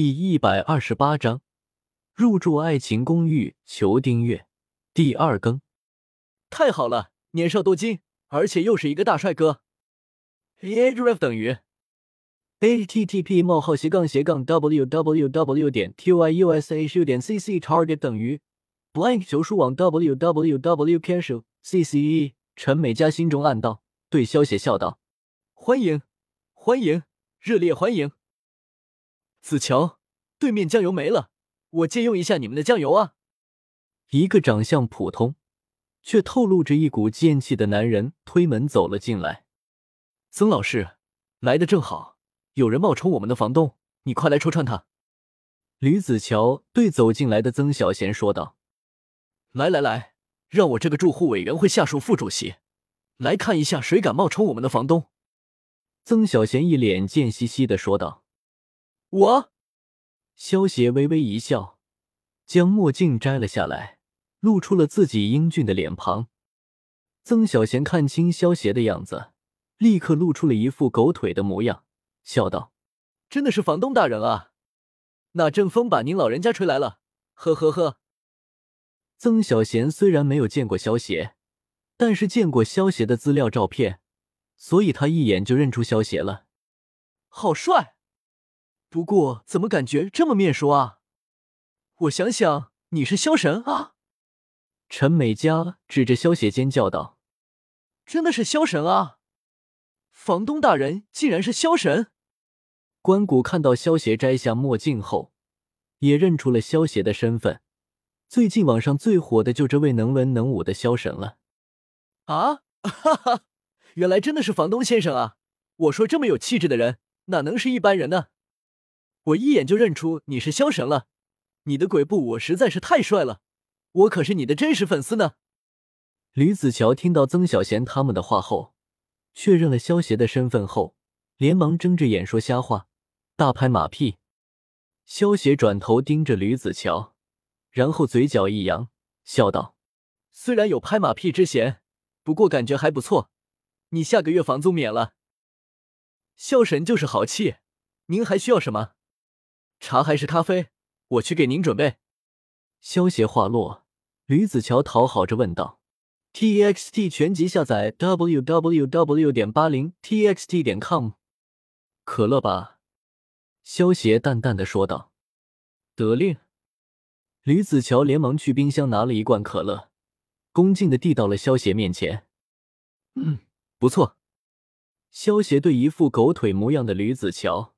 第一百二十八章入住爱情公寓，求订阅。第二更，太好了，年少多金，而且又是一个大帅哥。href 等于 http: 冒号斜杠斜杠 www 点 t y u s h u 点 cc target 等于 blank 求书网 www casual cce。陈美嘉心中暗道，对萧邪笑道：“欢迎，欢迎，热烈欢迎。”子乔，对面酱油没了，我借用一下你们的酱油啊！一个长相普通却透露着一股贱气的男人推门走了进来。曾老师来的正好，有人冒充我们的房东，你快来戳穿他！吕子乔对走进来的曾小贤说道：“来来来，让我这个住户委员会下属副主席来看一下，谁敢冒充我们的房东？”曾小贤一脸贱兮兮的说道。我，萧邪微微一笑，将墨镜摘了下来，露出了自己英俊的脸庞。曾小贤看清萧邪的样子，立刻露出了一副狗腿的模样，笑道：“真的是房东大人啊，那阵风把您老人家吹来了。”呵呵呵。曾小贤虽然没有见过萧邪，但是见过萧邪的资料照片，所以他一眼就认出萧邪了。好帅！不过怎么感觉这么面熟啊？我想想，你是萧神啊！陈美嘉指着萧邪尖叫道：“真的是萧神啊！房东大人竟然是萧神！”关谷看到萧邪摘下墨镜后，也认出了萧邪的身份。最近网上最火的就这位能文能武的萧神了。啊，哈哈，原来真的是房东先生啊！我说这么有气质的人，哪能是一般人呢？我一眼就认出你是萧神了，你的鬼步舞实在是太帅了，我可是你的真实粉丝呢。吕子乔听到曾小贤他们的话后，确认了萧邪的身份后，连忙睁着眼说瞎话，大拍马屁。萧邪转头盯着吕子乔，然后嘴角一扬，笑道：“虽然有拍马屁之嫌，不过感觉还不错，你下个月房租免了。”萧神就是豪气，您还需要什么？茶还是咖啡？我去给您准备。萧邪话落，吕子乔讨好着问道：“T X T 全集下载 w w w 点八零 t x t 点 com。”可乐吧？萧邪淡淡的说道。得令。吕子乔连忙去冰箱拿了一罐可乐，恭敬的递到了萧邪面前。嗯，不错。萧邪对一副狗腿模样的吕子乔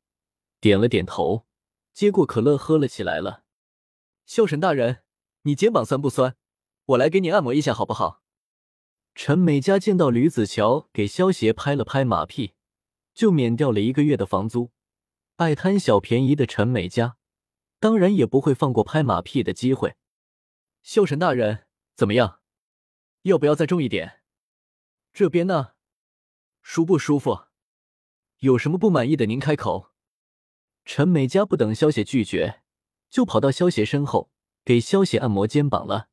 点了点头。接过可乐喝了起来了。萧神大人，你肩膀酸不酸？我来给你按摩一下好不好？陈美嘉见到吕子乔给萧邪拍了拍马屁，就免掉了一个月的房租。爱贪小便宜的陈美嘉，当然也不会放过拍马屁的机会。萧神大人，怎么样？要不要再重一点？这边呢，舒不舒服？有什么不满意的您开口。陈美嘉不等萧邪拒绝，就跑到萧邪身后给萧邪按摩肩膀了。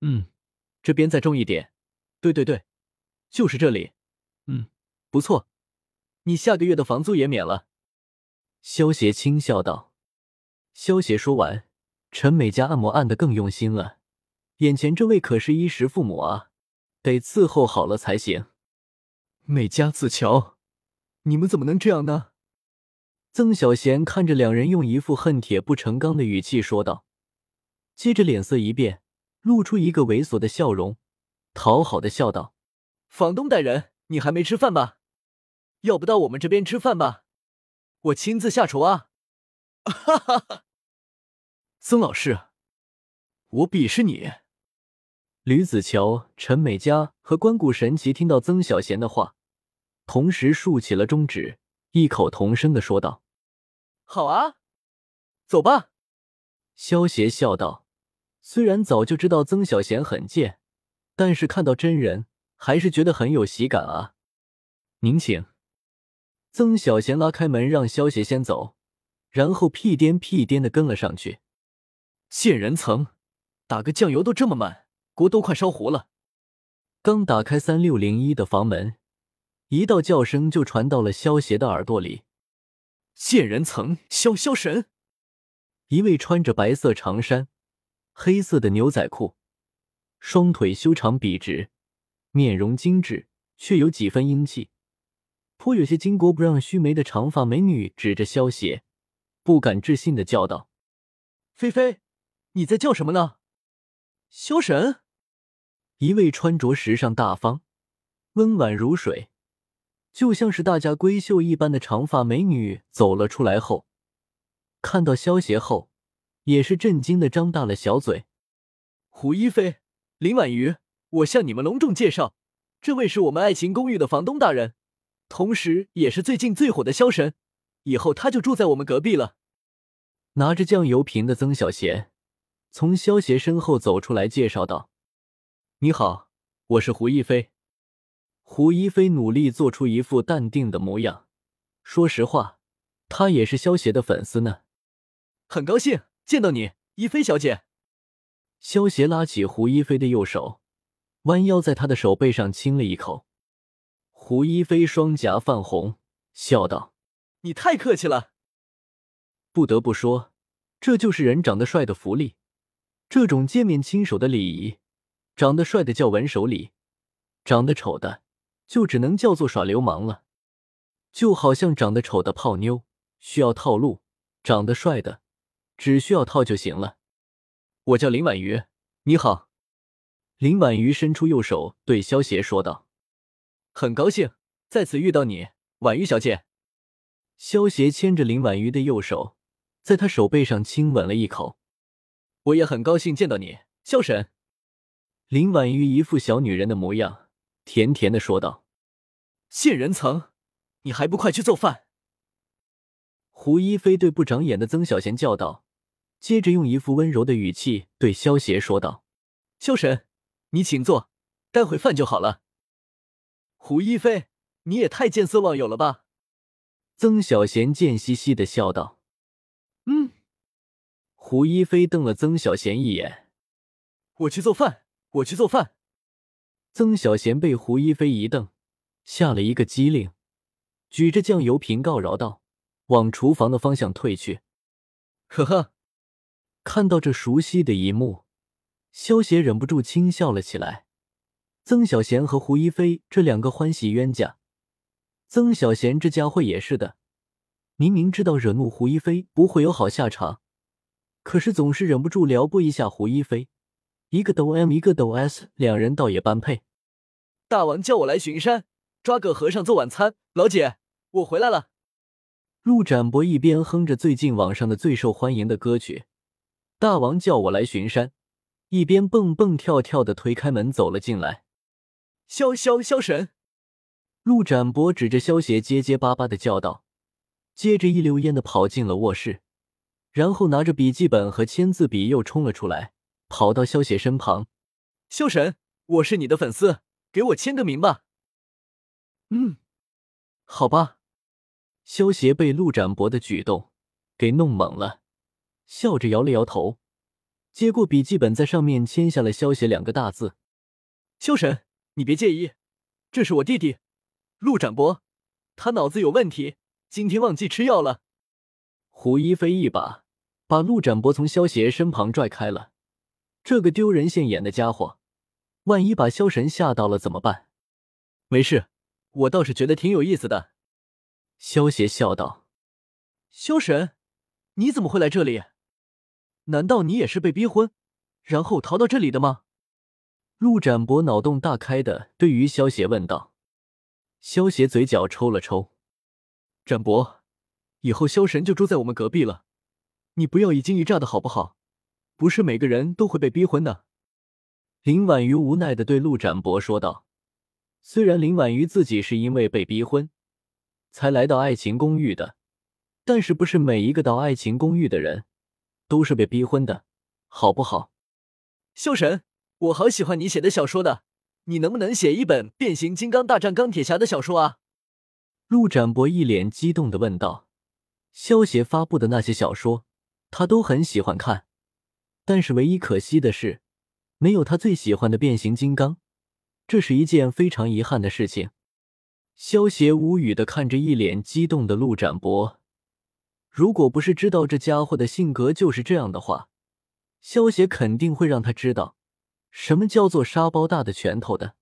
嗯，这边再重一点。对对对，就是这里。嗯，不错，你下个月的房租也免了。萧邪轻笑道。萧邪说完，陈美嘉按摩按得更用心了。眼前这位可是衣食父母啊，得伺候好了才行。美嘉、子乔，你们怎么能这样呢？曾小贤看着两人，用一副恨铁不成钢的语气说道，接着脸色一变，露出一个猥琐的笑容，讨好的笑道：“房东大人，你还没吃饭吧？要不到我们这边吃饭吧？我亲自下厨啊！” 哈哈哈！曾老师，我鄙视你！吕子乔、陈美嘉和关谷神奇听到曾小贤的话，同时竖起了中指，异口同声的说道。好啊，走吧。萧邪笑道：“虽然早就知道曾小贤很贱，但是看到真人还是觉得很有喜感啊。”您请。曾小贤拉开门让萧邪先走，然后屁颠屁颠的跟了上去。贱人层，打个酱油都这么慢，锅都快烧糊了。刚打开三六零一的房门，一道叫声就传到了萧邪的耳朵里。贱人层，萧萧神，一位穿着白色长衫、黑色的牛仔裤，双腿修长笔直，面容精致，却有几分英气，颇有些巾帼不让须眉的长发美女指着萧邪，不敢置信的叫道：“菲菲，你在叫什么呢？”萧神，一位穿着时尚大方、温婉如水，就像是大家闺秀一般的长发美女走了出来后。看到萧协后，也是震惊的张大了小嘴。胡一菲、林婉瑜，我向你们隆重介绍，这位是我们爱情公寓的房东大人，同时也是最近最火的萧神。以后他就住在我们隔壁了。拿着酱油瓶的曾小贤从萧协身后走出来，介绍道：“你好，我是胡一菲。”胡一菲努力做出一副淡定的模样。说实话，他也是萧协的粉丝呢。很高兴见到你，一菲小姐。萧协拉起胡一菲的右手，弯腰在她的手背上亲了一口。胡一菲双颊泛红，笑道：“你太客气了。”不得不说，这就是人长得帅的福利。这种见面亲手的礼仪，长得帅的叫文手礼，长得丑的就只能叫做耍流氓了。就好像长得丑的泡妞需要套路，长得帅的。只需要套就行了。我叫林婉瑜，你好。林婉瑜伸出右手对萧邪说道：“很高兴再次遇到你，婉瑜小姐。”萧邪牵着林婉瑜的右手，在她手背上亲吻了一口。“我也很高兴见到你，萧神。”林婉瑜一副小女人的模样，甜甜的说道：“杏仁层，你还不快去做饭？”胡一菲对不长眼的曾小贤叫道。接着用一副温柔的语气对萧邪说道：“萧神，你请坐，待会饭就好了。”胡一菲，你也太见色忘友了吧？曾小贤贱兮兮的笑道：“嗯。”胡一菲瞪了曾小贤一眼：“我去做饭，我去做饭。”曾小贤被胡一菲一瞪，吓了一个机灵，举着酱油瓶告饶道：“往厨房的方向退去。”呵呵。看到这熟悉的一幕，萧协忍不住轻笑了起来。曾小贤和胡一菲这两个欢喜冤家，曾小贤这家伙也是的，明明知道惹怒胡一菲不会有好下场，可是总是忍不住撩拨一下胡一菲。一个抖 M，一个抖 S，两人倒也般配。大王叫我来巡山，抓个和尚做晚餐。老姐，我回来了。陆展博一边哼着最近网上的最受欢迎的歌曲。大王叫我来巡山，一边蹦蹦跳跳的推开门走了进来。萧萧萧神，陆展博指着萧邪结结巴巴的叫道，接着一溜烟的跑进了卧室，然后拿着笔记本和签字笔又冲了出来，跑到萧邪身旁。萧神，我是你的粉丝，给我签个名吧。嗯，好吧。萧邪被陆展博的举动给弄懵了。笑着摇了摇头，接过笔记本，在上面签下了“萧协”两个大字。萧神，你别介意，这是我弟弟陆展博，他脑子有问题，今天忘记吃药了。胡一飞一把把陆展博从萧协身旁拽开了，这个丢人现眼的家伙，万一把萧神吓到了怎么办？没事，我倒是觉得挺有意思的。萧邪笑道：“萧神，你怎么会来这里？”难道你也是被逼婚，然后逃到这里的吗？陆展博脑洞大开的对于萧邪问道。萧邪嘴角抽了抽，展博，以后萧神就住在我们隔壁了，你不要一惊一乍的好不好？不是每个人都会被逼婚的。林婉瑜无奈的对陆展博说道。虽然林婉瑜自己是因为被逼婚才来到爱情公寓的，但是不是每一个到爱情公寓的人。都是被逼婚的，好不好？萧神，我好喜欢你写的小说的，你能不能写一本《变形金刚大战钢铁侠》的小说啊？陆展博一脸激动的问道。萧协发布的那些小说，他都很喜欢看，但是唯一可惜的是，没有他最喜欢的变形金刚，这是一件非常遗憾的事情。萧邪无语的看着一脸激动的陆展博。如果不是知道这家伙的性格就是这样的话，萧邪肯定会让他知道什么叫做沙包大的拳头的。